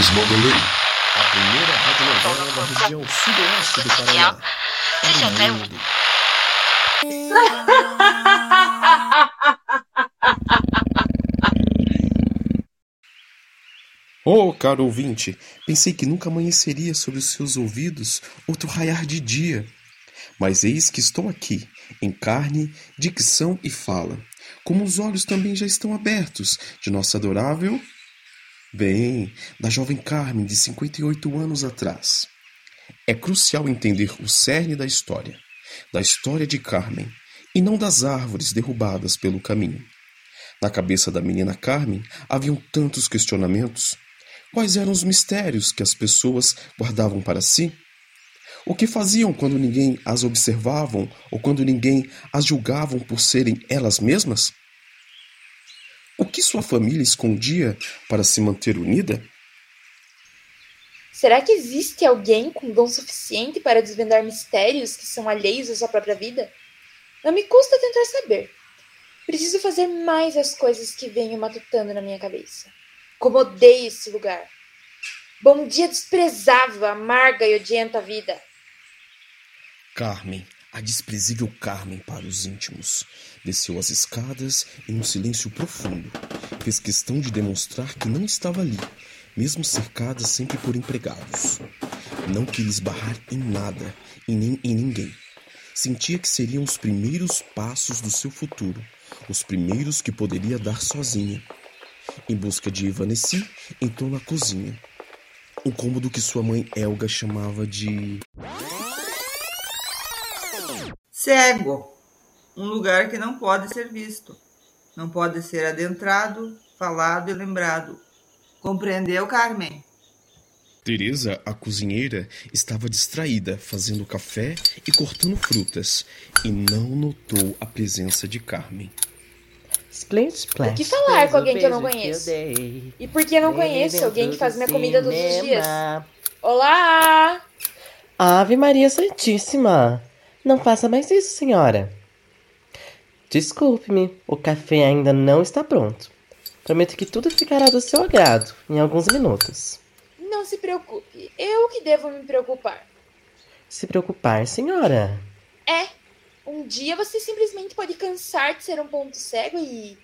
Voz Mandolei, a primeira radionovela da região sudoeste do Paraná. Para o mundo. Oh, caro ouvinte, pensei que nunca amanheceria sobre os seus ouvidos outro raiar de dia. Mas eis que estou aqui, em carne, dicção e fala, como os olhos também já estão abertos de nossa adorável. Bem, da jovem Carmen de 58 anos atrás. É crucial entender o cerne da história, da história de Carmen, e não das árvores derrubadas pelo caminho. Na cabeça da menina Carmen haviam tantos questionamentos Quais eram os mistérios que as pessoas guardavam para si? O que faziam quando ninguém as observavam ou quando ninguém as julgavam por serem elas mesmas? O que sua família escondia para se manter unida? Será que existe alguém com dom suficiente para desvendar mistérios que são alheios à sua própria vida? Não me custa tentar saber. Preciso fazer mais as coisas que venho matutando na minha cabeça. Como odeio esse lugar. Bom dia desprezável, amarga e odienta vida. Carmen, a desprezível Carmen para os íntimos. Desceu as escadas em um silêncio profundo. Fez questão de demonstrar que não estava ali, mesmo cercada sempre por empregados. Não queria esbarrar em nada e nem em ninguém. Sentia que seriam os primeiros passos do seu futuro, os primeiros que poderia dar sozinha em busca de Ivaneci, entrou na cozinha. Um cômodo que sua mãe Elga chamava de. Cego. Um lugar que não pode ser visto. Não pode ser adentrado, falado e lembrado. Compreendeu, Carmen? Teresa, a cozinheira, estava distraída, fazendo café e cortando frutas, e não notou a presença de Carmen. Splash, splash. O que falar com alguém que eu não conheço? E por que eu não conheço alguém que faz minha comida todos os dias? Olá! Ave Maria Santíssima! Não faça mais isso, senhora. Desculpe-me, o café ainda não está pronto. Prometo que tudo ficará do seu agrado em alguns minutos. Não se preocupe, eu que devo me preocupar. Se preocupar, senhora? É, um dia você simplesmente pode cansar de ser um ponto cego e,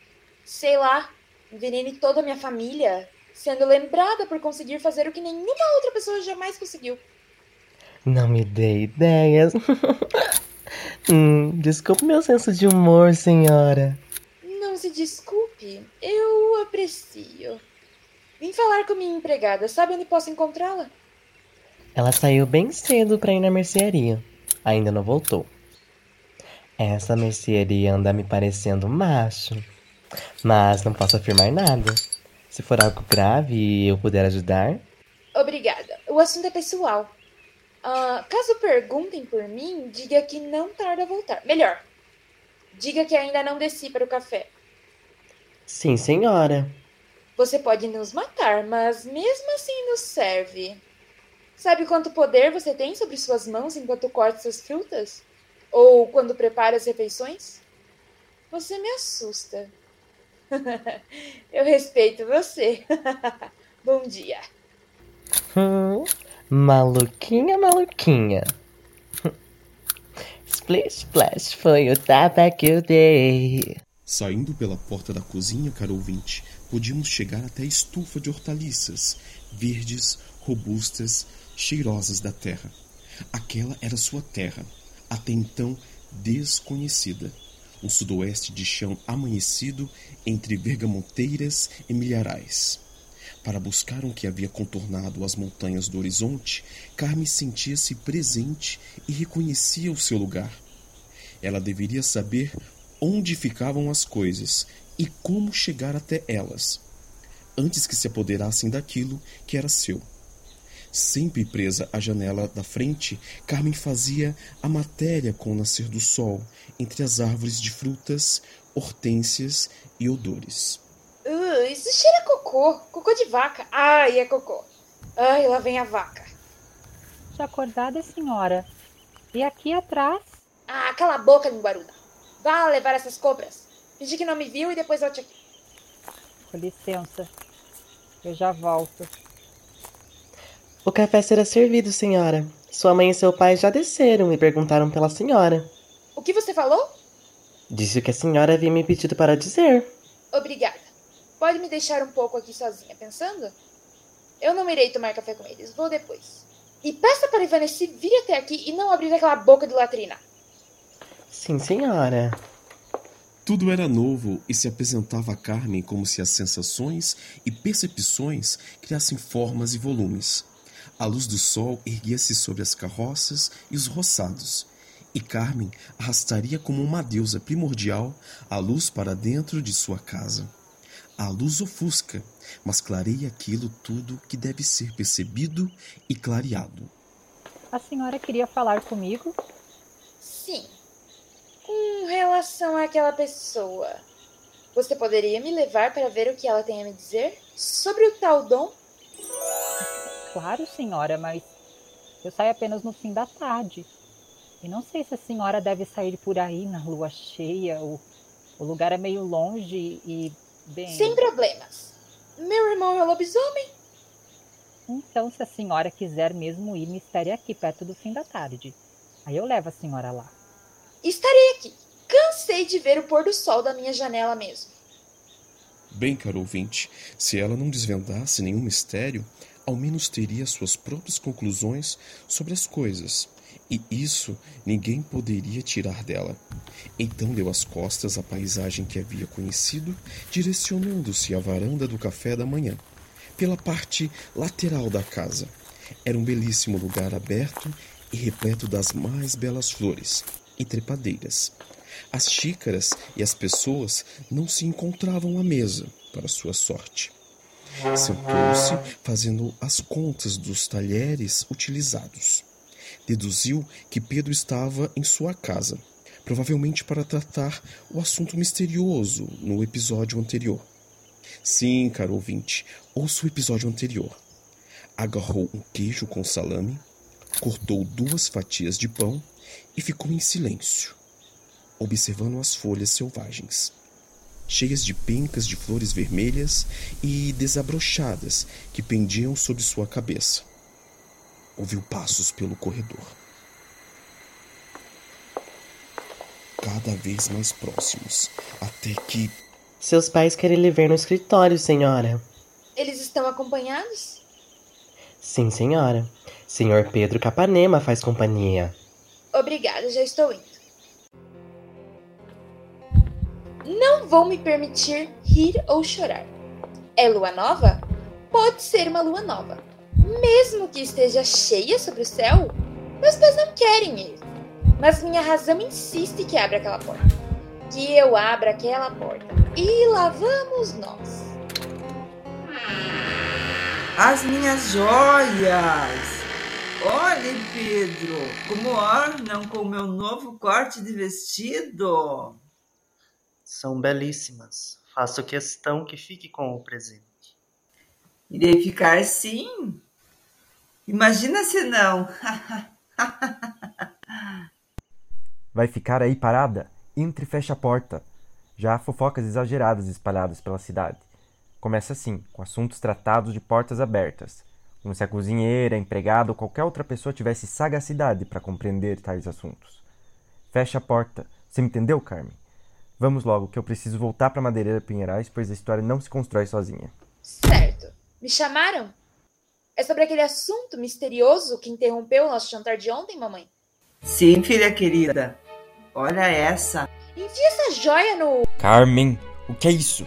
sei lá, envenene toda a minha família, sendo lembrada por conseguir fazer o que nenhuma outra pessoa jamais conseguiu. Não me dê ideias. hum, desculpe meu senso de humor, senhora. Não se desculpe, eu aprecio. Vim falar com minha empregada, sabe onde posso encontrá-la? Ela saiu bem cedo para ir na mercearia. Ainda não voltou. Essa mercearia anda me parecendo macho. Mas não posso afirmar nada. Se for algo grave e eu puder ajudar. Obrigada. O assunto é pessoal. Uh, caso perguntem por mim, diga que não tarda a voltar. Melhor, diga que ainda não desci para o café. Sim, senhora. Você pode nos matar, mas mesmo assim nos serve. Sabe quanto poder você tem sobre suas mãos enquanto corta suas frutas? Ou quando prepara as refeições? Você me assusta. Eu respeito você. Bom dia. Hum, maluquinha, maluquinha. Splish Splash foi o tapa que eu dei. Saindo pela porta da cozinha, caro ouvinte, podíamos chegar até a estufa de hortaliças, verdes, robustas, cheirosas da terra. Aquela era sua terra, até então desconhecida. Um sudoeste de chão amanhecido entre vergamonteiras e milharais. Para buscar o que havia contornado as montanhas do horizonte, Carmen sentia-se presente e reconhecia o seu lugar. Ela deveria saber onde ficavam as coisas e como chegar até elas, antes que se apoderassem daquilo que era seu. Sempre presa à janela da frente, Carmen fazia a matéria com o nascer do sol, entre as árvores de frutas, hortênsias e odores. Isso cheira cocô. Cocô de vaca. Ai, é cocô. Ai, lá vem a vaca. Já acordada, senhora. E aqui atrás? Ah, cala a boca, linguaruda. Vá levar essas cobras. Finge que não me viu e depois volte aqui. Com licença. Eu já volto. O café será servido, senhora. Sua mãe e seu pai já desceram e perguntaram pela senhora. O que você falou? Disse o que a senhora havia me pedido para dizer. Obrigada. Pode me deixar um pouco aqui sozinha pensando? Eu não irei tomar café com eles, vou depois. E peça para Ivanesse vir até aqui e não abrir aquela boca de latrina. Sim, senhora. Tudo era novo e se apresentava a Carmen como se as sensações e percepções criassem formas e volumes. A luz do sol erguia-se sobre as carroças e os roçados, e Carmen arrastaria como uma deusa primordial a luz para dentro de sua casa. A luz ofusca, mas clareia aquilo tudo que deve ser percebido e clareado. A senhora queria falar comigo? Sim. Com relação àquela pessoa, você poderia me levar para ver o que ela tem a me dizer sobre o tal Dom? Claro, senhora, mas eu saio apenas no fim da tarde. E não sei se a senhora deve sair por aí na lua cheia. O, o lugar é meio longe e bem. Sem problemas. Meu irmão é lobisomem. Então, se a senhora quiser mesmo ir, me espere aqui perto do fim da tarde. Aí eu levo a senhora lá. Estarei aqui. Cansei de ver o pôr do sol da minha janela mesmo. Bem, caro ouvinte, se ela não desvendasse nenhum mistério, ao menos teria suas próprias conclusões sobre as coisas, e isso ninguém poderia tirar dela. Então deu as costas à paisagem que havia conhecido, direcionando-se à varanda do café da manhã, pela parte lateral da casa. Era um belíssimo lugar aberto e repleto das mais belas flores e trepadeiras. As xícaras e as pessoas não se encontravam à mesa, para sua sorte. Sentou-se, fazendo as contas dos talheres utilizados. Deduziu que Pedro estava em sua casa, provavelmente para tratar o assunto misterioso no episódio anterior. Sim, caro ouvinte, ouça o episódio anterior. Agarrou um queijo com salame, cortou duas fatias de pão e ficou em silêncio, observando as folhas selvagens cheias de pencas de flores vermelhas e desabrochadas que pendiam sobre sua cabeça. Ouviu passos pelo corredor. Cada vez mais próximos, até que. Seus pais querem lhe ver no escritório, senhora. Eles estão acompanhados? Sim, senhora. Senhor Pedro Capanema faz companhia. Obrigada, já estou indo. Não vou me permitir rir ou chorar. É lua nova? Pode ser uma lua nova. Mesmo que esteja cheia sobre o céu, meus pés não querem ir. Mas minha razão insiste que abra aquela porta. Que eu abra aquela porta. E lá vamos nós. As minhas joias! Olhe, Pedro, como ornam com o meu novo corte de vestido. São belíssimas. Faço questão que fique com o presente. Irei ficar sim. Imagina se não. Vai ficar aí parada? Entre e fecha a porta. Já há fofocas exageradas espalhadas pela cidade. Começa assim, com assuntos tratados de portas abertas, como se a cozinheira, a empregada ou qualquer outra pessoa tivesse sagacidade para compreender tais assuntos. Fecha a porta. Você me entendeu, Carmen? Vamos logo, que eu preciso voltar para Madeireira Pinheirais, pois a história não se constrói sozinha. Certo. Me chamaram? É sobre aquele assunto misterioso que interrompeu o nosso jantar de ontem, mamãe? Sim, filha querida. Olha essa. Enfia essa joia no. Carmen, o que é isso?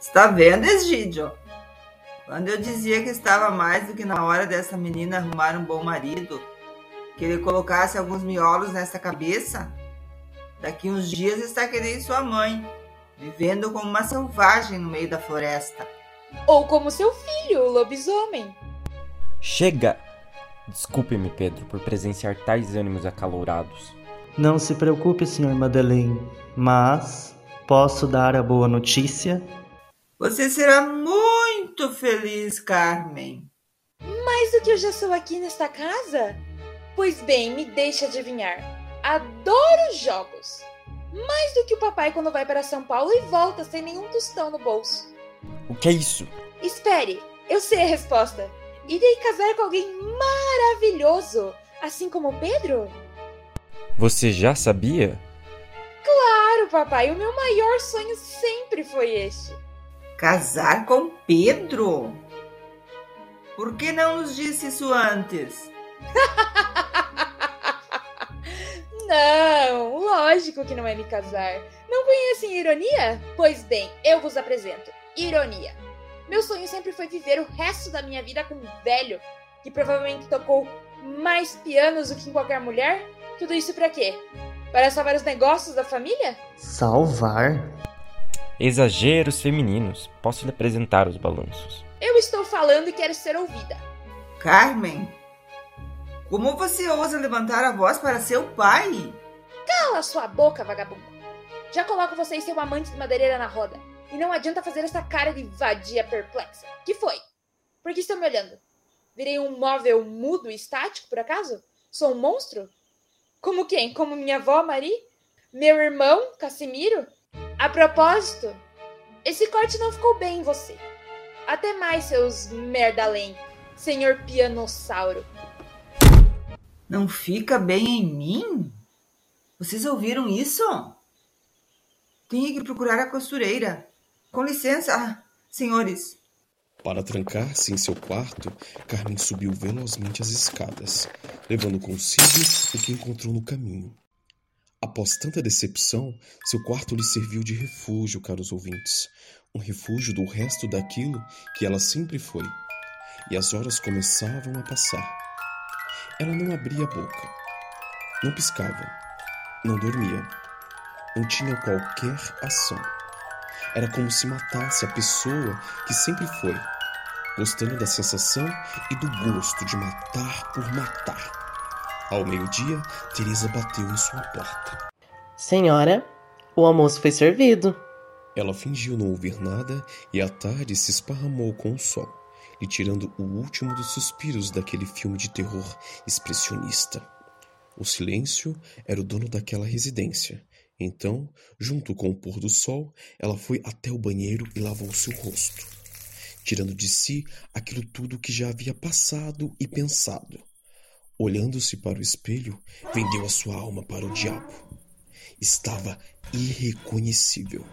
Está vendo, Esgídio? Quando eu dizia que estava mais do que na hora dessa menina arrumar um bom marido, que ele colocasse alguns miolos nessa cabeça, Daqui uns dias está querendo sua mãe, vivendo como uma selvagem no meio da floresta. Ou como seu filho, o lobisomem. Chega! Desculpe-me, Pedro, por presenciar tais ânimos acalorados. Não se preocupe, Sr. Madeleine, mas posso dar a boa notícia? Você será muito feliz, Carmen. Mais do que eu já sou aqui nesta casa? Pois bem, me deixe adivinhar. Adoro jogos. Mais do que o papai quando vai para São Paulo e volta sem nenhum tostão no bolso. O que é isso? Espere, eu sei a resposta. Irei casar com alguém maravilhoso, assim como Pedro? Você já sabia? Claro, papai, o meu maior sonho sempre foi este. Casar com Pedro? Por que não nos disse isso antes? não, lógico que não é me casar. Não conhecem ironia? Pois bem, eu vos apresento. Ironia. Meu sonho sempre foi viver o resto da minha vida com um velho que provavelmente tocou mais pianos do que em qualquer mulher. Tudo isso para quê? Para salvar os negócios da família? Salvar? Exageros femininos. Posso lhe apresentar os balanços. Eu estou falando e quero ser ouvida. Carmen, como você ousa levantar a voz para seu pai? Cala sua boca, vagabundo. Já coloco você e seu amante de madeireira na roda. E não adianta fazer essa cara de vadia perplexa. Que foi? Por que estão me olhando? Virei um móvel mudo e estático, por acaso? Sou um monstro? Como quem? Como minha avó, Mari? Meu irmão, Casimiro? A propósito, esse corte não ficou bem em você. Até mais, seus merdalém, senhor pianossauro. Não fica bem em mim? Vocês ouviram isso? Tenho que procurar a costureira. Com licença, senhores. Para trancar-se em seu quarto, Carmen subiu velozmente as escadas, levando consigo o que encontrou no caminho. Após tanta decepção, seu quarto lhe serviu de refúgio, caros ouvintes. Um refúgio do resto daquilo que ela sempre foi. E as horas começavam a passar. Ela não abria a boca, não piscava, não dormia, não tinha qualquer ação. Era como se matasse a pessoa que sempre foi, gostando da sensação e do gosto de matar por matar. Ao meio-dia, Teresa bateu em sua porta. Senhora, o almoço foi servido. Ela fingiu não ouvir nada e à tarde se esparramou com o sol e tirando o último dos suspiros daquele filme de terror expressionista. O silêncio era o dono daquela residência. Então, junto com o pôr do sol, ela foi até o banheiro e lavou seu rosto, tirando de si aquilo tudo que já havia passado e pensado. Olhando-se para o espelho, vendeu a sua alma para o diabo. Estava irreconhecível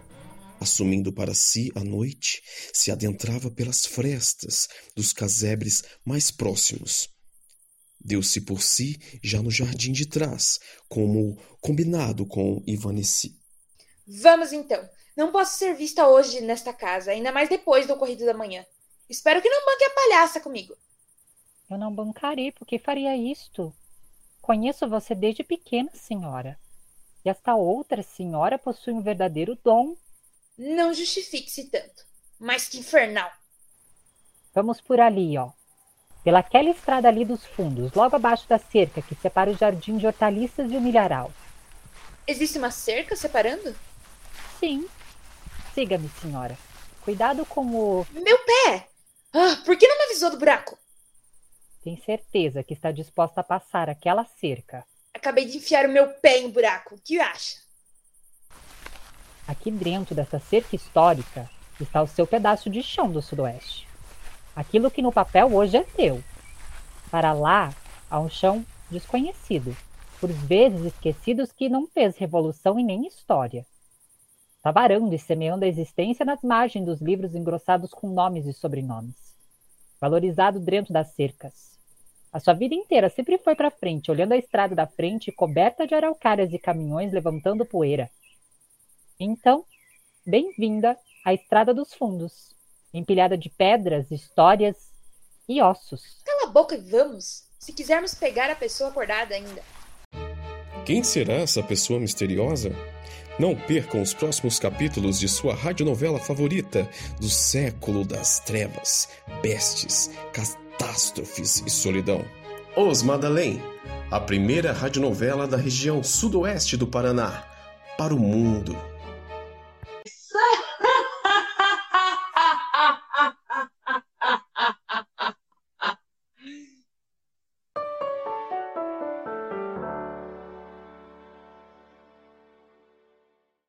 assumindo para si a noite, se adentrava pelas frestas dos casebres mais próximos. Deu-se por si já no jardim de trás, como combinado com Ivaneci. Vamos então. Não posso ser vista hoje nesta casa, ainda mais depois do ocorrido da manhã. Espero que não banque a palhaça comigo. Eu não bancarei, porque faria isto. Conheço você desde pequena, senhora. E esta outra senhora possui um verdadeiro dom não justifique-se tanto. Mas que infernal! Vamos por ali, ó. Pelaquela estrada ali dos fundos, logo abaixo da cerca que separa o jardim de hortaliças e o milharal. Existe uma cerca separando? Sim. Siga-me, senhora. Cuidado com o. Meu pé! Ah, por que não me avisou do buraco? Tem certeza que está disposta a passar aquela cerca? Acabei de enfiar o meu pé em um buraco. O que acha? Aqui dentro dessa cerca histórica está o seu pedaço de chão do sudoeste. Aquilo que no papel hoje é teu. Para lá há um chão desconhecido, por vezes esquecidos que não fez revolução e nem história. Tavarando e semeando a existência nas margens dos livros engrossados com nomes e sobrenomes. Valorizado dentro das cercas. A sua vida inteira sempre foi para frente, olhando a estrada da frente coberta de araucárias e caminhões levantando poeira, então, bem-vinda à Estrada dos Fundos, empilhada de pedras, histórias e ossos. Cala a boca e vamos, se quisermos pegar a pessoa acordada ainda. Quem será essa pessoa misteriosa? Não percam os próximos capítulos de sua radionovela favorita do século das trevas, bestes, catástrofes e solidão. Os Madalém, a primeira radionovela da região sudoeste do Paraná, para o mundo.